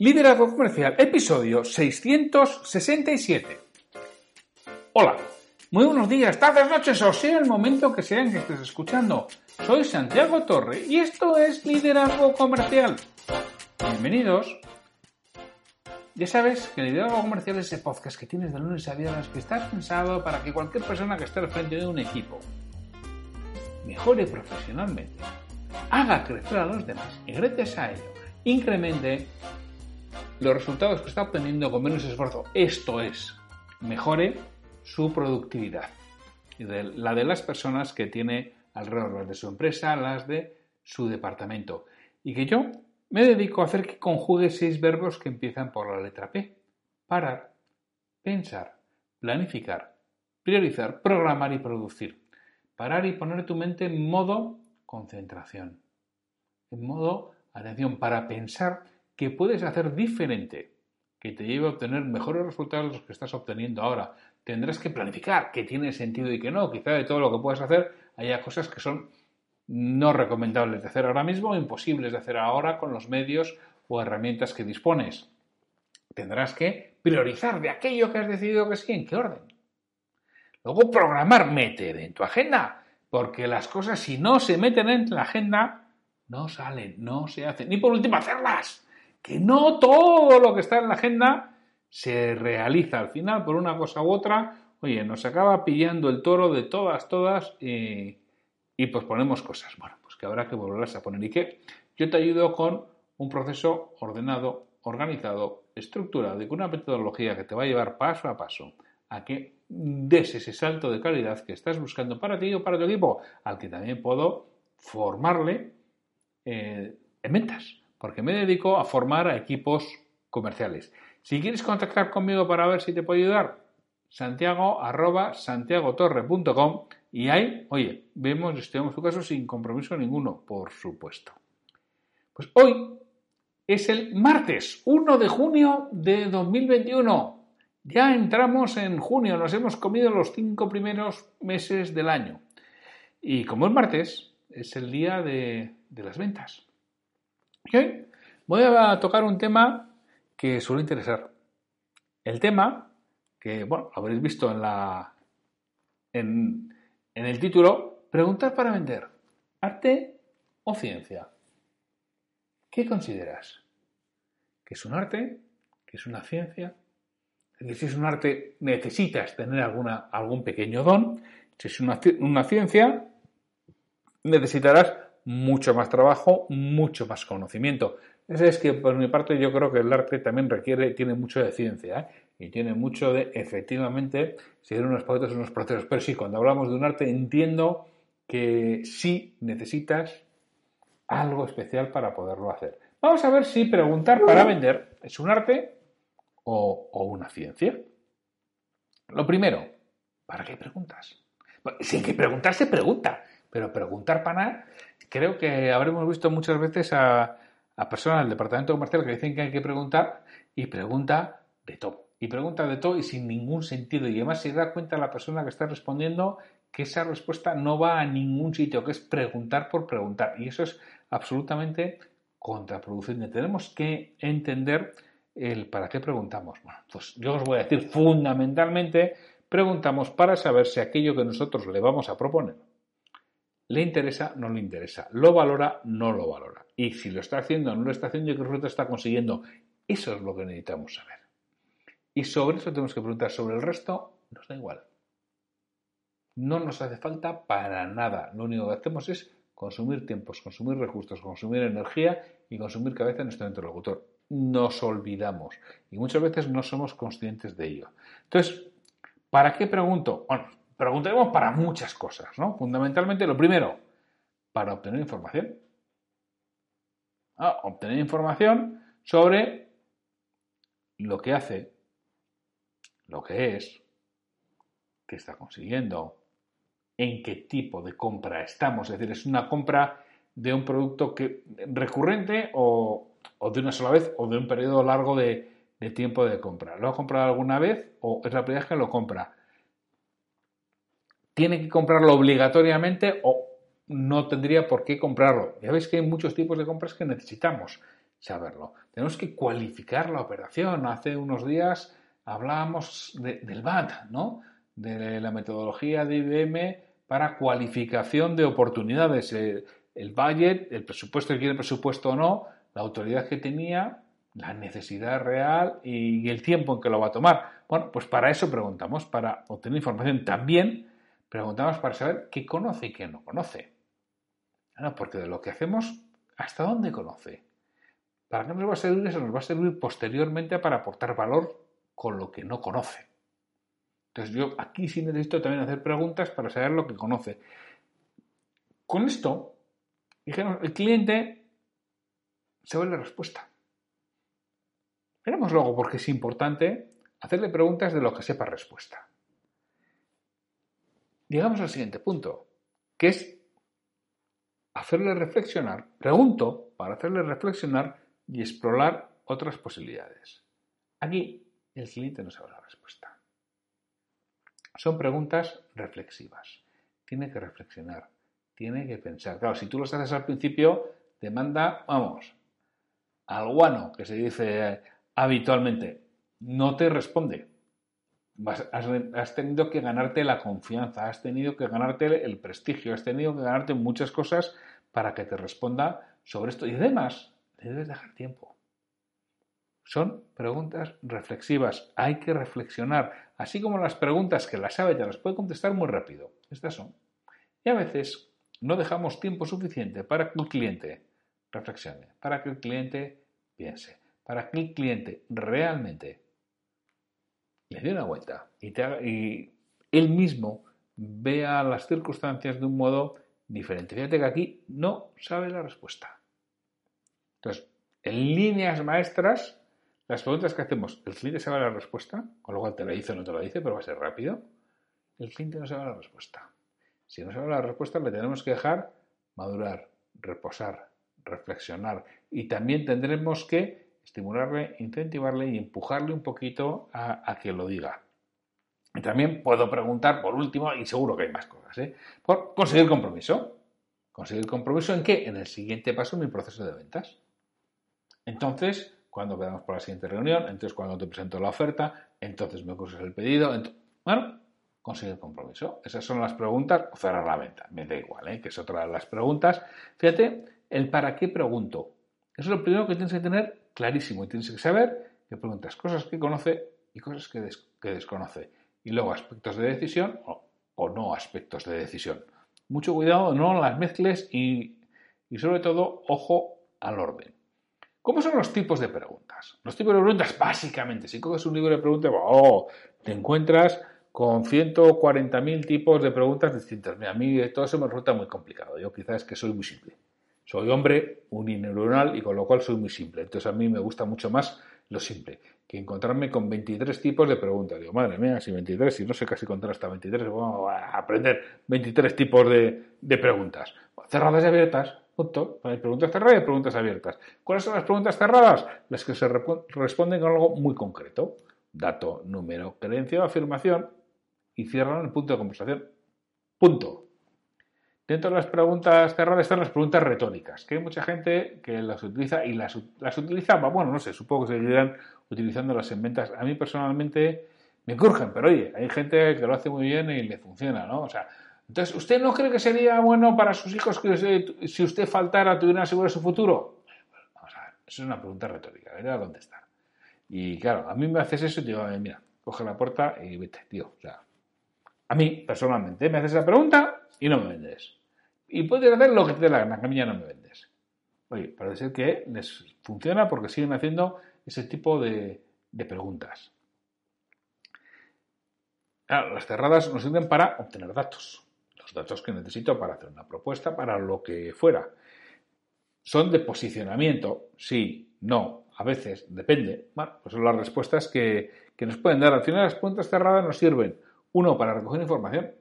Liderazgo Comercial, episodio 667. Hola, muy buenos días, tardes, noches o sea el momento que sea en que estés escuchando. Soy Santiago Torre y esto es Liderazgo Comercial. Bienvenidos. Ya sabes que Liderazgo Comercial es ese podcast que tienes de lunes a viernes que está pensado para que cualquier persona que esté al frente de un equipo mejore profesionalmente, haga crecer a los demás y gracias a ello incremente los resultados que está obteniendo con menos esfuerzo. Esto es, mejore su productividad. Y la de las personas que tiene alrededor, de su empresa, las de su departamento. Y que yo me dedico a hacer que conjugue seis verbos que empiezan por la letra P. Parar, pensar, planificar, priorizar, programar y producir. Parar y poner tu mente en modo concentración. En modo atención para pensar que puedes hacer diferente, que te lleve a obtener mejores resultados de los que estás obteniendo ahora. Tendrás que planificar qué tiene sentido y qué no. Quizá de todo lo que puedes hacer haya cosas que son no recomendables de hacer ahora mismo imposibles de hacer ahora con los medios o herramientas que dispones. Tendrás que priorizar de aquello que has decidido que sí, en qué orden. Luego programar, meter en tu agenda, porque las cosas si no se meten en la agenda, no salen, no se hacen. Ni por último hacerlas que no todo lo que está en la agenda se realiza al final por una cosa u otra. Oye, nos acaba pillando el toro de todas, todas y, y pues ponemos cosas. Bueno, pues que habrá que volverlas a poner. ¿Y qué? Yo te ayudo con un proceso ordenado, organizado, estructurado y con una metodología que te va a llevar paso a paso a que des ese salto de calidad que estás buscando para ti o para tu equipo, al que también puedo formarle eh, en ventas porque me dedico a formar a equipos comerciales. Si quieres contactar conmigo para ver si te puedo ayudar, santiago arroba santiagotorre.com y ahí, oye, vemos, estudiamos tu caso sin compromiso ninguno, por supuesto. Pues hoy es el martes 1 de junio de 2021. Ya entramos en junio, nos hemos comido los cinco primeros meses del año. Y como es martes, es el día de, de las ventas. Voy a tocar un tema que suele interesar. El tema que, bueno, habréis visto en, la, en, en el título, preguntar para vender, arte o ciencia. ¿Qué consideras? ¿Que es un arte? ¿Que es una ciencia? Si es un arte necesitas tener alguna, algún pequeño don. Si es una, una ciencia, necesitarás mucho más trabajo, mucho más conocimiento. Es que por mi parte yo creo que el arte también requiere, tiene mucho de ciencia ¿eh? y tiene mucho de efectivamente seguir unos pautas, unos procesos. Pero sí, cuando hablamos de un arte entiendo que sí necesitas algo especial para poderlo hacer. Vamos a ver si preguntar para vender es un arte o, una ciencia. Lo primero, ¿para qué preguntas? si hay que preguntar, se pregunta. Pero preguntar para nada, creo que habremos visto muchas veces a, personas del departamento comercial que dicen que hay que preguntar y pregunta de todo. Y pregunta de todo y sin ningún sentido. Y además se da cuenta la persona que está respondiendo que esa respuesta no va a ningún sitio, que es preguntar por preguntar. Y eso es absolutamente contraproducente. Tenemos que entender el para qué preguntamos. Bueno, pues yo os voy a decir fundamentalmente, preguntamos para saber si aquello que nosotros le vamos a proponer le interesa, no le interesa, lo valora, no lo valora. Y si lo está haciendo, no lo está haciendo qué resultado está consiguiendo. Eso es lo que necesitamos saber. Y sobre eso tenemos que preguntar. Sobre el resto, nos da igual. No nos hace falta para nada. Lo único que hacemos es consumir tiempos, consumir recursos, consumir energía y consumir cabeza en nuestro interlocutor. Nos olvidamos y muchas veces no somos conscientes de ello. Entonces, ¿para qué pregunto? Bueno, Preguntaremos para muchas cosas, ¿no? Fundamentalmente, lo primero, para obtener información. Ah, obtener información sobre lo que hace, lo que es, qué está consiguiendo, en qué tipo de compra estamos. Es decir, es una compra de un producto que, recurrente o, de una sola vez o de un periodo largo de, de tiempo de compra. ¿Lo ha comprado alguna vez o es la primera vez que lo compra? Tiene que comprarlo obligatoriamente o no tendría por qué comprarlo. Ya veis que hay muchos tipos de compras que necesitamos. saberlo. Tenemos que cualificar la operación. Hace unos días hablábamos del BAT, ¿no? De la metodología de IBM para cualificación de oportunidades. El, el budget, el presupuesto, que quiere presupuesto o no, la autoridad que tenía, la necesidad real y el tiempo en que lo va a tomar. Bueno, pues para eso preguntamos, para obtener información también, preguntamos para saber qué conoce y qué no conoce. porque de lo que hacemos, ¿hasta dónde conoce? ¿Para qué nos va a servir eso? Nos va a servir posteriormente para aportar valor con lo que no conoce. Entonces yo aquí sí necesito también hacer preguntas para saber lo que conoce. Con esto, dijimos, el cliente sabe la respuesta. Veremos luego porque es importante hacerle preguntas de lo que sepa respuesta. Llegamos al siguiente punto, que es hacerle reflexionar, pregunto para hacerle reflexionar y explorar otras posibilidades. Aquí el cliente no sabe la respuesta. Son preguntas reflexivas. Tiene que reflexionar, tiene que pensar. Claro, si tú los haces al principio, te manda, vamos, al guano, que se dice habitualmente, no te responde. Has, tenido que ganarte la confianza, has tenido que ganarte el prestigio, has tenido que ganarte muchas cosas para que te responda sobre esto. Y además, le debes dejar tiempo. Son preguntas reflexivas, hay que reflexionar, así como las preguntas que las sabe ya las puede contestar muy rápido. Estas son. Y a veces no dejamos tiempo suficiente para que el cliente reflexione, para que el cliente piense, para que el cliente realmente le dé una vuelta y, él mismo vea las circunstancias de un modo diferente. Fíjate que aquí no sabe la respuesta. Entonces, en líneas maestras, las preguntas que hacemos, el cliente sabe la respuesta, con lo cual te la dice o no te la dice, pero va a ser rápido. El cliente no sabe la respuesta. Si no sabe la respuesta, le tenemos que dejar madurar, reposar, reflexionar y también tendremos que estimularle, incentivarle y empujarle un poquito a, que lo diga. Y también puedo preguntar, por último, y seguro que hay más cosas, ¿eh? por conseguir compromiso. ¿Conseguir compromiso en qué? En el siguiente paso en mi proceso de ventas. Entonces, cuando quedamos por la siguiente reunión, entonces cuando te presento la oferta, entonces me curses el pedido. bueno, conseguir compromiso. Esas son las preguntas, o cerrar la venta, me da igual, ¿eh? que es otra de las preguntas. Fíjate, el para qué pregunto. Eso es lo primero que tienes que tener clarísimo y tienes que saber que preguntas cosas que conoce y cosas que, desconoce. Y luego aspectos de decisión o, no aspectos de decisión. Mucho cuidado, no las mezcles y, sobre todo, ojo al orden. ¿Cómo son los tipos de preguntas? Los tipos de preguntas, básicamente, si coges un libro de preguntas, oh, te encuentras con 140.000 tipos de preguntas distintas. a mí todo eso me resulta muy complicado. Yo quizás es que soy muy simple. Soy hombre unineuronal y con lo cual soy muy simple. Entonces a mí me gusta mucho más lo simple que encontrarme con 23 tipos de preguntas. Digo, madre mía, si 23, si no sé casi contar hasta 23, vamos a aprender 23 tipos de, preguntas. Cerradas y abiertas, punto. Hay preguntas cerradas y preguntas abiertas. ¿Cuáles son las preguntas cerradas? Las que se responden con algo muy concreto. Dato, número, creencia o afirmación y cierran el punto de conversación. Punto. Dentro de las preguntas cerradas están las preguntas retóricas, que hay mucha gente que las utiliza y las, las utilizaba, bueno, no sé, supongo que seguirán utilizándolas en ventas. A mí personalmente me curgen, pero oye, hay gente que lo hace muy bien y le funciona, ¿no? O sea, entonces, ¿usted no cree que sería bueno para sus hijos que si usted faltara tuvieran seguro su futuro? Vamos a ver, eso es una pregunta retórica, voy a contestar. Y claro, a mí me haces eso y te digo, mira, coge la puerta y vete, tío. O sea, a mí, personalmente, me haces esa pregunta y no me vendes y puedes hacer lo que te dé la gana, que a mí ya no me vendes. Oye, parece que les funciona porque siguen haciendo ese tipo de, preguntas. las cerradas nos sirven para obtener datos, los datos que necesito para hacer una propuesta, para lo que fuera. Son de posicionamiento, sí, no, a veces, depende. Bueno, pues son las respuestas que, que nos pueden dar. Al final las preguntas cerradas nos sirven, uno, para recoger información,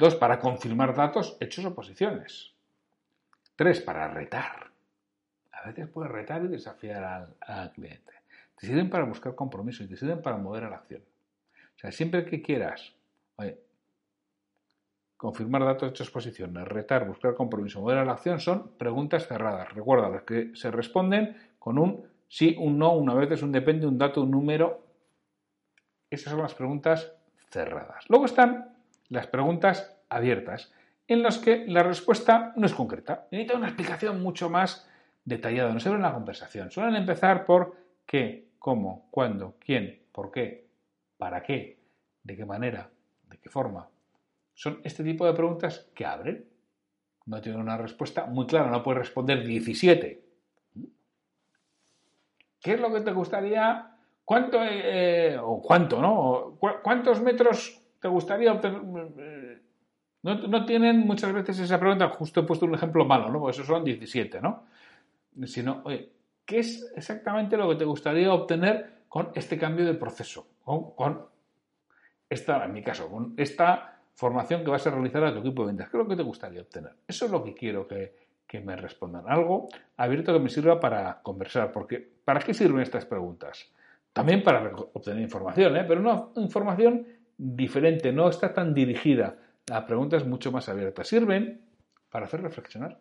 Dos, para confirmar datos, hechos o posiciones. Tres, para retar. A veces puedes retar y desafiar al, cliente. Te sirven para buscar compromiso y te sirven para mover a la acción. O sea, siempre que quieras, confirmar datos de exposiciones, retar, buscar compromiso, mover a la acción son preguntas cerradas. Recuerda, las que se responden con un sí, un no, una vez un depende, un dato, un número. Esas son las preguntas cerradas. Luego están las preguntas abiertas, en las que la respuesta no es concreta. Necesita una explicación mucho más detallada, no se ve en la conversación. Suelen empezar por qué, cómo, cuándo, quién, por qué, para qué, de qué manera, de qué forma. Son este tipo de preguntas que abren. No tienen una respuesta muy clara, no puedes responder 17. ¿Qué es lo que te gustaría? ¿Cuánto, eh, o cuánto, no? ¿Cuántos metros te gustaría obtener? No, tienen muchas veces esa pregunta, justo he puesto un ejemplo malo, ¿no? Porque esos son 17, ¿no? Sino, oye, ¿qué es exactamente lo que te gustaría obtener con este cambio de proceso? Con, esta, en mi caso, con esta formación que vas a realizar a tu equipo de ventas. ¿Qué es lo que te gustaría obtener? Eso es lo que quiero que, que me respondan. Algo abierto que me sirva para conversar. Porque, ¿para qué sirven estas preguntas? También para obtener información, ¿eh? pero una información diferente, no está tan dirigida a preguntas mucho más abiertas. Sirven para hacer reflexionar.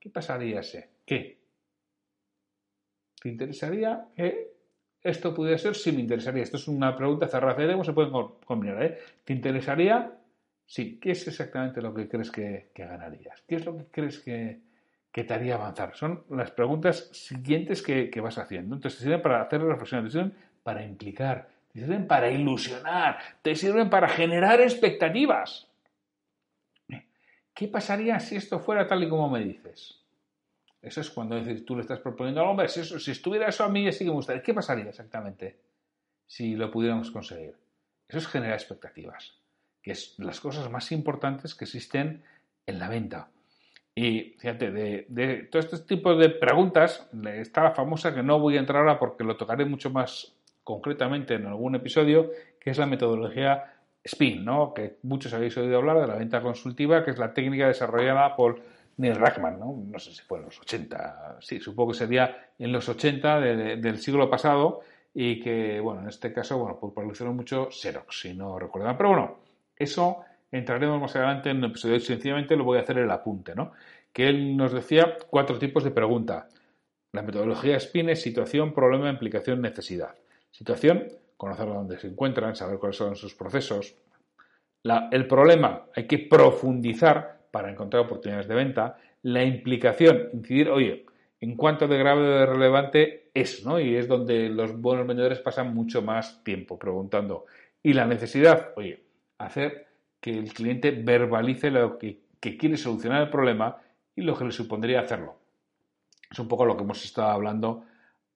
¿Qué pasaría si? ¿Qué? ¿Te interesaría que esto pudiera ser? Sí, me interesaría. Esto es una pregunta cerrada. ¿Cómo se pueden combinar? Eh? ¿Te interesaría? Sí. ¿Qué es exactamente lo que crees que, ganarías? ¿Qué es lo que crees que, te haría avanzar? Son las preguntas siguientes que, vas haciendo. Entonces, sirven para hacer reflexionar, te sirven para implicar, te sirven para ilusionar, te sirven para generar expectativas. ¿Qué pasaría si esto fuera tal y como me dices? Eso es cuando tú le estás proponiendo al hombre, si, si estuviera eso a mí, sí que me gustaría. ¿Qué pasaría exactamente si lo pudiéramos conseguir? Eso es generar expectativas, que es las cosas más importantes que existen en la venta. Y fíjate, de, de todo este tipo de preguntas está la famosa que no voy a entrar ahora porque lo tocaré mucho más concretamente en algún episodio, que es la metodología SPIN, ¿no? que muchos habéis oído hablar de la venta consultiva, que es la técnica desarrollada por Neil Rackman, ¿no? no sé si fue en los 80, sí, supongo que sería en los 80 del siglo pasado y que, bueno, en este caso, bueno, popularizó mucho Xerox, si no recuerdo Pero bueno, eso entraremos más adelante en el episodio, sencillamente lo voy a hacer el apunte, ¿no? Que él nos decía cuatro tipos de pregunta. La metodología SPIN es situación, problema, implicación, necesidad. Situación, conocer dónde se encuentran, saber cuáles son sus procesos. el problema, hay que profundizar para encontrar oportunidades de venta. La implicación, incidir, oye, en cuánto de grave o de relevante es, ¿no? Y es donde los buenos vendedores pasan mucho más tiempo preguntando. Y la necesidad, oye, hacer que el cliente verbalice lo que quiere solucionar el problema y lo que le supondría hacerlo. Es un poco lo que hemos estado hablando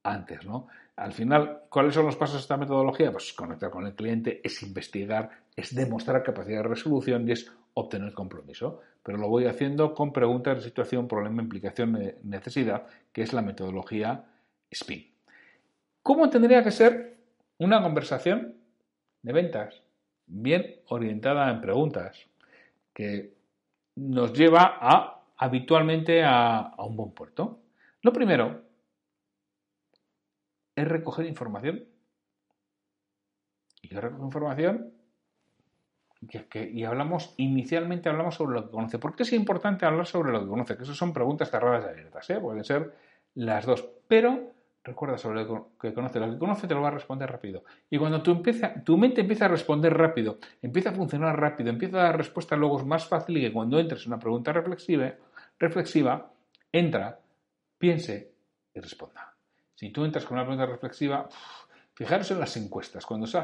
antes, ¿no? Al final, ¿cuáles son los pasos de esta metodología? Pues conectar con el cliente, es investigar, es demostrar capacidad de resolución y es obtener compromiso. Pero lo voy haciendo con preguntas de situación, problema, implicación, necesidad, que es la metodología SPIN. ¿Cómo tendría que ser una conversación de ventas? Bien orientada en preguntas, que nos lleva a habitualmente a, a un buen puerto. Lo primero es recoger información. Y yo recojo información y hablamos, inicialmente hablamos sobre lo que conoce. ¿Por qué es importante hablar sobre lo que conoce? Que eso son preguntas cerradas y abiertas, ¿eh? pueden ser las dos. Pero recuerda sobre lo que conoce. Lo que conoce te lo va a responder rápido. Y cuando tu, empieza, tu mente empieza a responder rápido, empieza a funcionar rápido, empieza a dar respuesta luego es más fácil y que cuando entres en una pregunta reflexiva, reflexiva entra, piense y responda. Si tú entras con una pregunta reflexiva, fijaros en las encuestas. Cuando os,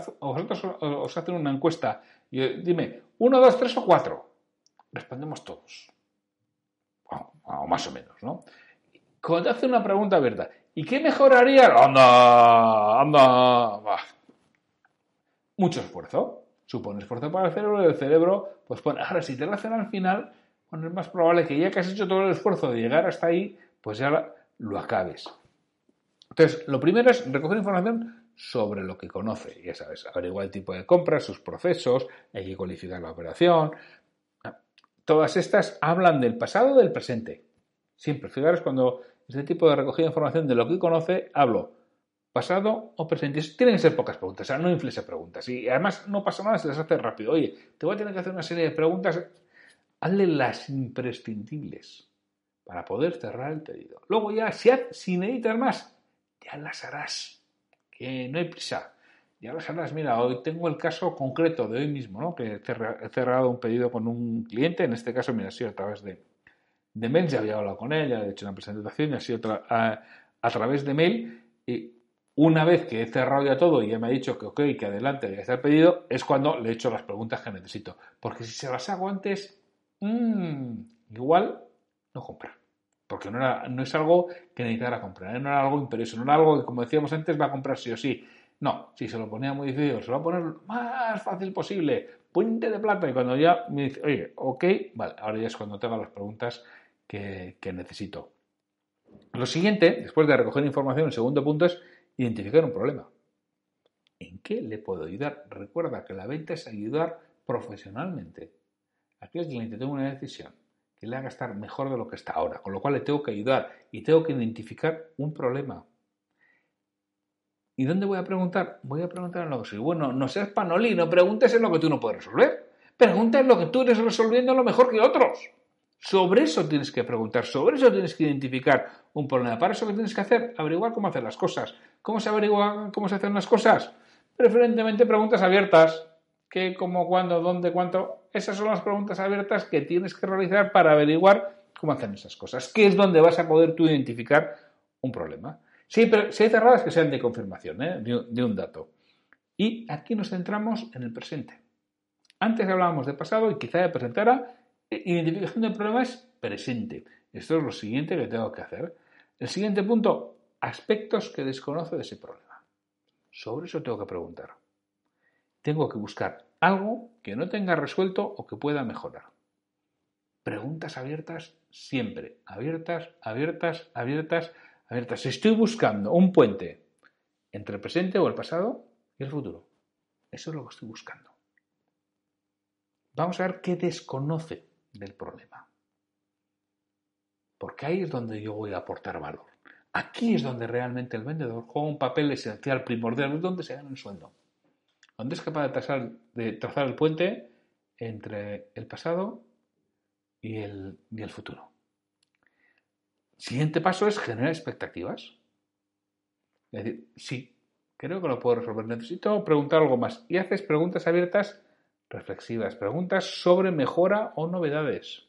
os hacen una encuesta, dime, uno, dos, tres o cuatro. Respondemos todos. O, más o menos, ¿no? Cuando te hacen una pregunta verdad, ¿y qué mejoraría? Anda, anda, Mucho esfuerzo. Supone esfuerzo para el cerebro y el cerebro, pues pone. Ahora, si te lo hacen al final, bueno, es más probable que ya que has hecho todo el esfuerzo de llegar hasta ahí, pues ya lo acabes. Entonces, lo primero es recoger información sobre lo que conoce. Ya sabes, averiguar el tipo de compra, sus procesos, hay que cualificar la operación. Todas estas hablan del pasado o del presente. Siempre, fijaros cuando este tipo de recogida de información de lo que conoce, hablo pasado o presente. Tienen que ser pocas preguntas, o sea, no inflese preguntas. Y además no pasa nada, se les hace rápido. Oye, te voy a tener que hacer una serie de preguntas. hazle las imprescindibles para poder cerrar el pedido. Luego ya, si, si necesitas más, ya las harás, que no hay prisa. Ya las harás. Mira, hoy tengo el caso concreto de hoy mismo, ¿no? que he cerrado un pedido con un cliente, en este caso, mira, ha sido a través de, de mail, ya había hablado con él, ya he hecho una presentación, ya ha sido a, través de mail. Y una vez que he cerrado ya todo y ya me ha dicho que ok, que adelante, ya está el pedido, es cuando le he hecho las preguntas que necesito. Porque si se las hago antes, mmm, igual no comprar. Porque no, es algo que necesitara comprar, ¿eh? no era algo imperioso, no era algo que, como decíamos antes, va a comprar sí o sí. No, si se lo ponía muy difícil, se lo va a poner lo más fácil posible, puente de plata. Y cuando ya me dice, oye, ok, vale, ahora ya es cuando tengo las preguntas que, que necesito. Lo siguiente, después de recoger información, el segundo punto es identificar un problema. ¿En qué le puedo ayudar? Recuerda que la venta es ayudar profesionalmente. Aquí el cliente toma una decisión que le haga estar mejor de lo que está ahora, con lo cual le tengo que ayudar y tengo que identificar un problema. ¿Y dónde voy a preguntar? Voy a preguntar en lo que soy. Bueno, no seas panolí, no preguntes en lo que tú no puedes resolver. Pregunta en lo que tú eres resolviendo lo mejor que otros. Sobre eso tienes que preguntar, sobre eso tienes que identificar un problema. Para eso que tienes que hacer, averiguar cómo hacer las cosas. ¿Cómo se averigua cómo se hacen las cosas? Preferentemente preguntas abiertas. ¿Qué, cómo, cuándo, dónde, cuánto? Esas son las preguntas abiertas que tienes que realizar para averiguar cómo hacen esas cosas. ¿Qué es donde vas a poder tú identificar un problema? Sí, pero si hay cerradas que sean de confirmación ¿eh? de, un dato. Y aquí nos centramos en el presente. Antes hablábamos de pasado y quizá de presentara. Eh, identificación del problema es presente. Esto es lo siguiente que tengo que hacer. El siguiente punto, aspectos que desconoce de ese problema. Sobre eso tengo que preguntar. Tengo que buscar algo que no tenga resuelto o que pueda mejorar. Preguntas abiertas siempre, abiertas, abiertas, abiertas, abiertas. Estoy buscando un puente entre el presente o el pasado y el futuro. Eso es lo que estoy buscando. Vamos a ver qué desconoce del problema. Porque ahí es donde yo voy a aportar valor. Aquí es donde realmente el vendedor juega un papel esencial, primordial, es donde se gana el sueldo. Donde es capaz de trazar, de trazar el puente entre el pasado y el, y el futuro. Siguiente paso es generar expectativas. Es decir, sí, creo que lo puedo resolver. Necesito preguntar algo más. Y haces preguntas abiertas reflexivas, preguntas sobre mejora o novedades.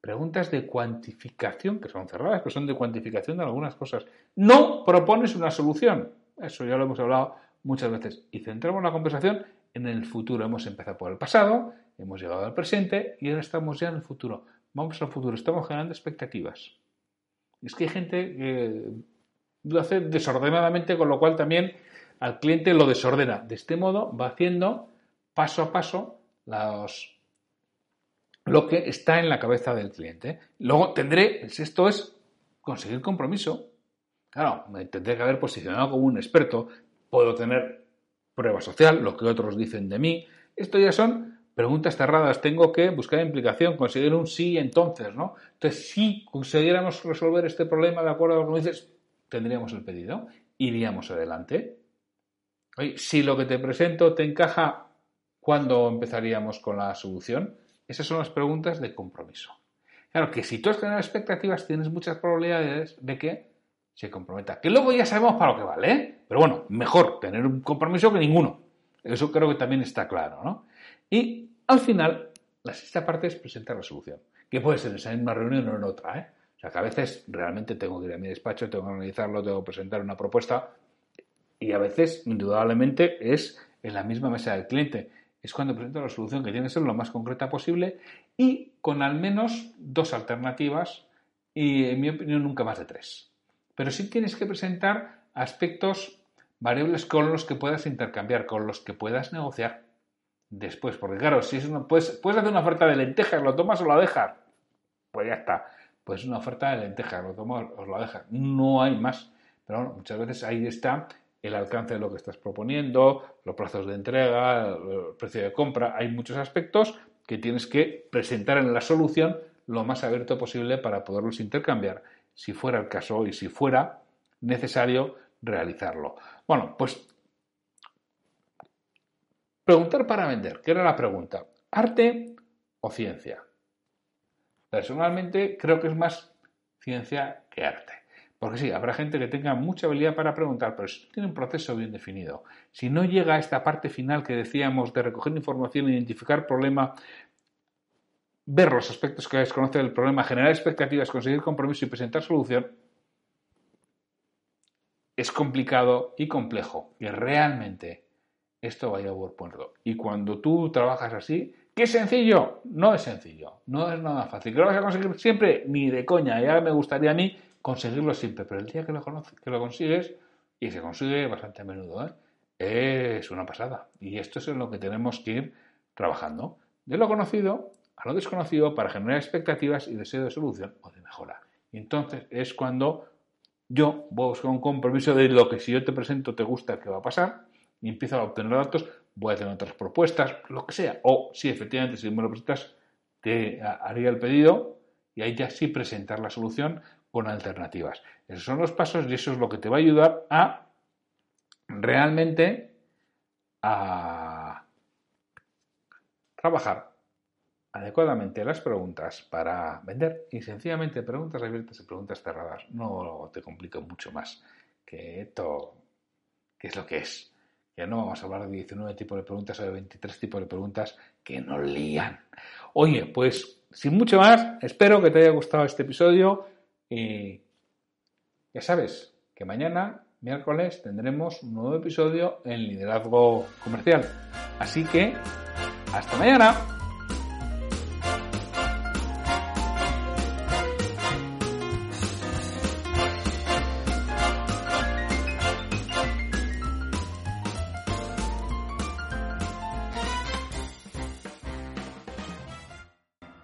Preguntas de cuantificación, que son cerradas, pero son de cuantificación de algunas cosas. No propones una solución. Eso ya lo hemos hablado muchas veces. Y centramos la conversación en el futuro. Hemos empezado por el pasado, hemos llegado al presente y ahora estamos ya en el futuro. Vamos al futuro, estamos generando expectativas. Es que hay gente que lo hace desordenadamente, con lo cual también al cliente lo desordena. De este modo va haciendo paso a paso los, lo que está en la cabeza del cliente. Luego tendré, el sexto es conseguir compromiso. Claro, me tendré que haber posicionado como un experto, puedo tener prueba social, lo que otros dicen de mí. Esto ya son preguntas cerradas, tengo que buscar implicación, conseguir un sí entonces, ¿no? Entonces, si consiguiéramos resolver este problema de acuerdo a lo que dices, tendríamos el pedido, iríamos adelante. Si lo que te presento te encaja, ¿cuándo empezaríamos con la solución? Esas son las preguntas de compromiso. Claro que si tú has generado expectativas, tienes muchas probabilidades de que se comprometa. Que luego ya sabemos para lo que vale, ¿eh? Pero bueno, mejor tener un compromiso que ninguno. Eso creo que también está claro, ¿no? Y al final, la sexta parte es presentar la solución, que puede ser en esa misma reunión o en otra, ¿eh? O sea, que a veces realmente tengo que ir a mi despacho, tengo que analizarlo, tengo que presentar una propuesta y a veces, indudablemente, es en la misma mesa del cliente es cuando presento la solución que tiene que ser lo más concreta posible y con al menos dos alternativas y en mi opinión nunca más de tres. Pero sí tienes que presentar aspectos variables con los que puedas intercambiar, con los que puedas negociar después. Porque claro, si es una, puedes, puedes hacer una oferta de lentejas, ¿lo tomas o la dejas? Pues ya está. Pues una oferta de lentejas, lo tomas o la dejas. No hay más. Pero bueno, muchas veces ahí está el alcance de lo que estás proponiendo, los plazos de entrega, el precio de compra. Hay muchos aspectos que tienes que presentar en la solución lo más abierto posible para poderlos intercambiar, si fuera el caso y si fuera necesario realizarlo. Bueno, pues preguntar para vender, ¿qué era la pregunta? ¿Arte o ciencia? personalmente creo que es más ciencia que arte. Porque sí, habrá gente que tenga mucha habilidad para preguntar, pero si tiene un proceso bien definido, si no llega a esta parte final que decíamos de recoger información, identificar problema, ver los aspectos que desconoce del problema, generar expectativas, conseguir compromiso y presentar solución, es complicado y complejo. Y realmente esto vaya a buen puerto. Y cuando tú trabajas así, ¿qué sencillo? No es sencillo, no es nada fácil. ¿Que lo vas a conseguir siempre? Ni de coña. Ya me gustaría a mí conseguirlo siempre, pero el día que lo, que lo consigues, y se consigue bastante a menudo, ¿eh? es una pasada. Y esto es en lo que tenemos que ir trabajando. De lo conocido a lo desconocido para generar expectativas y deseo de solución o de mejora. Y entonces es cuando yo busco un compromiso de lo que si yo te presento te gusta, que va a pasar, y empiezo a obtener datos, voy a hacer otras propuestas, lo que sea. O si efectivamente, si me lo presentas, te haría el pedido y ahí ya sí presentar la solución con alternativas. Esos son los pasos y eso es lo que te va a ayudar a realmente a trabajar adecuadamente las preguntas para vender y sencillamente preguntas abiertas y preguntas cerradas. No te complico mucho más que esto, que es lo que es. Ya no vamos a hablar de 19 tipos de preguntas o de 23 tipos de preguntas que nos lían. Oye, pues sin mucho más, espero que te haya gustado este episodio y ya sabes que mañana, miércoles, tendremos un nuevo episodio en Liderazgo Comercial. Así que, hasta mañana.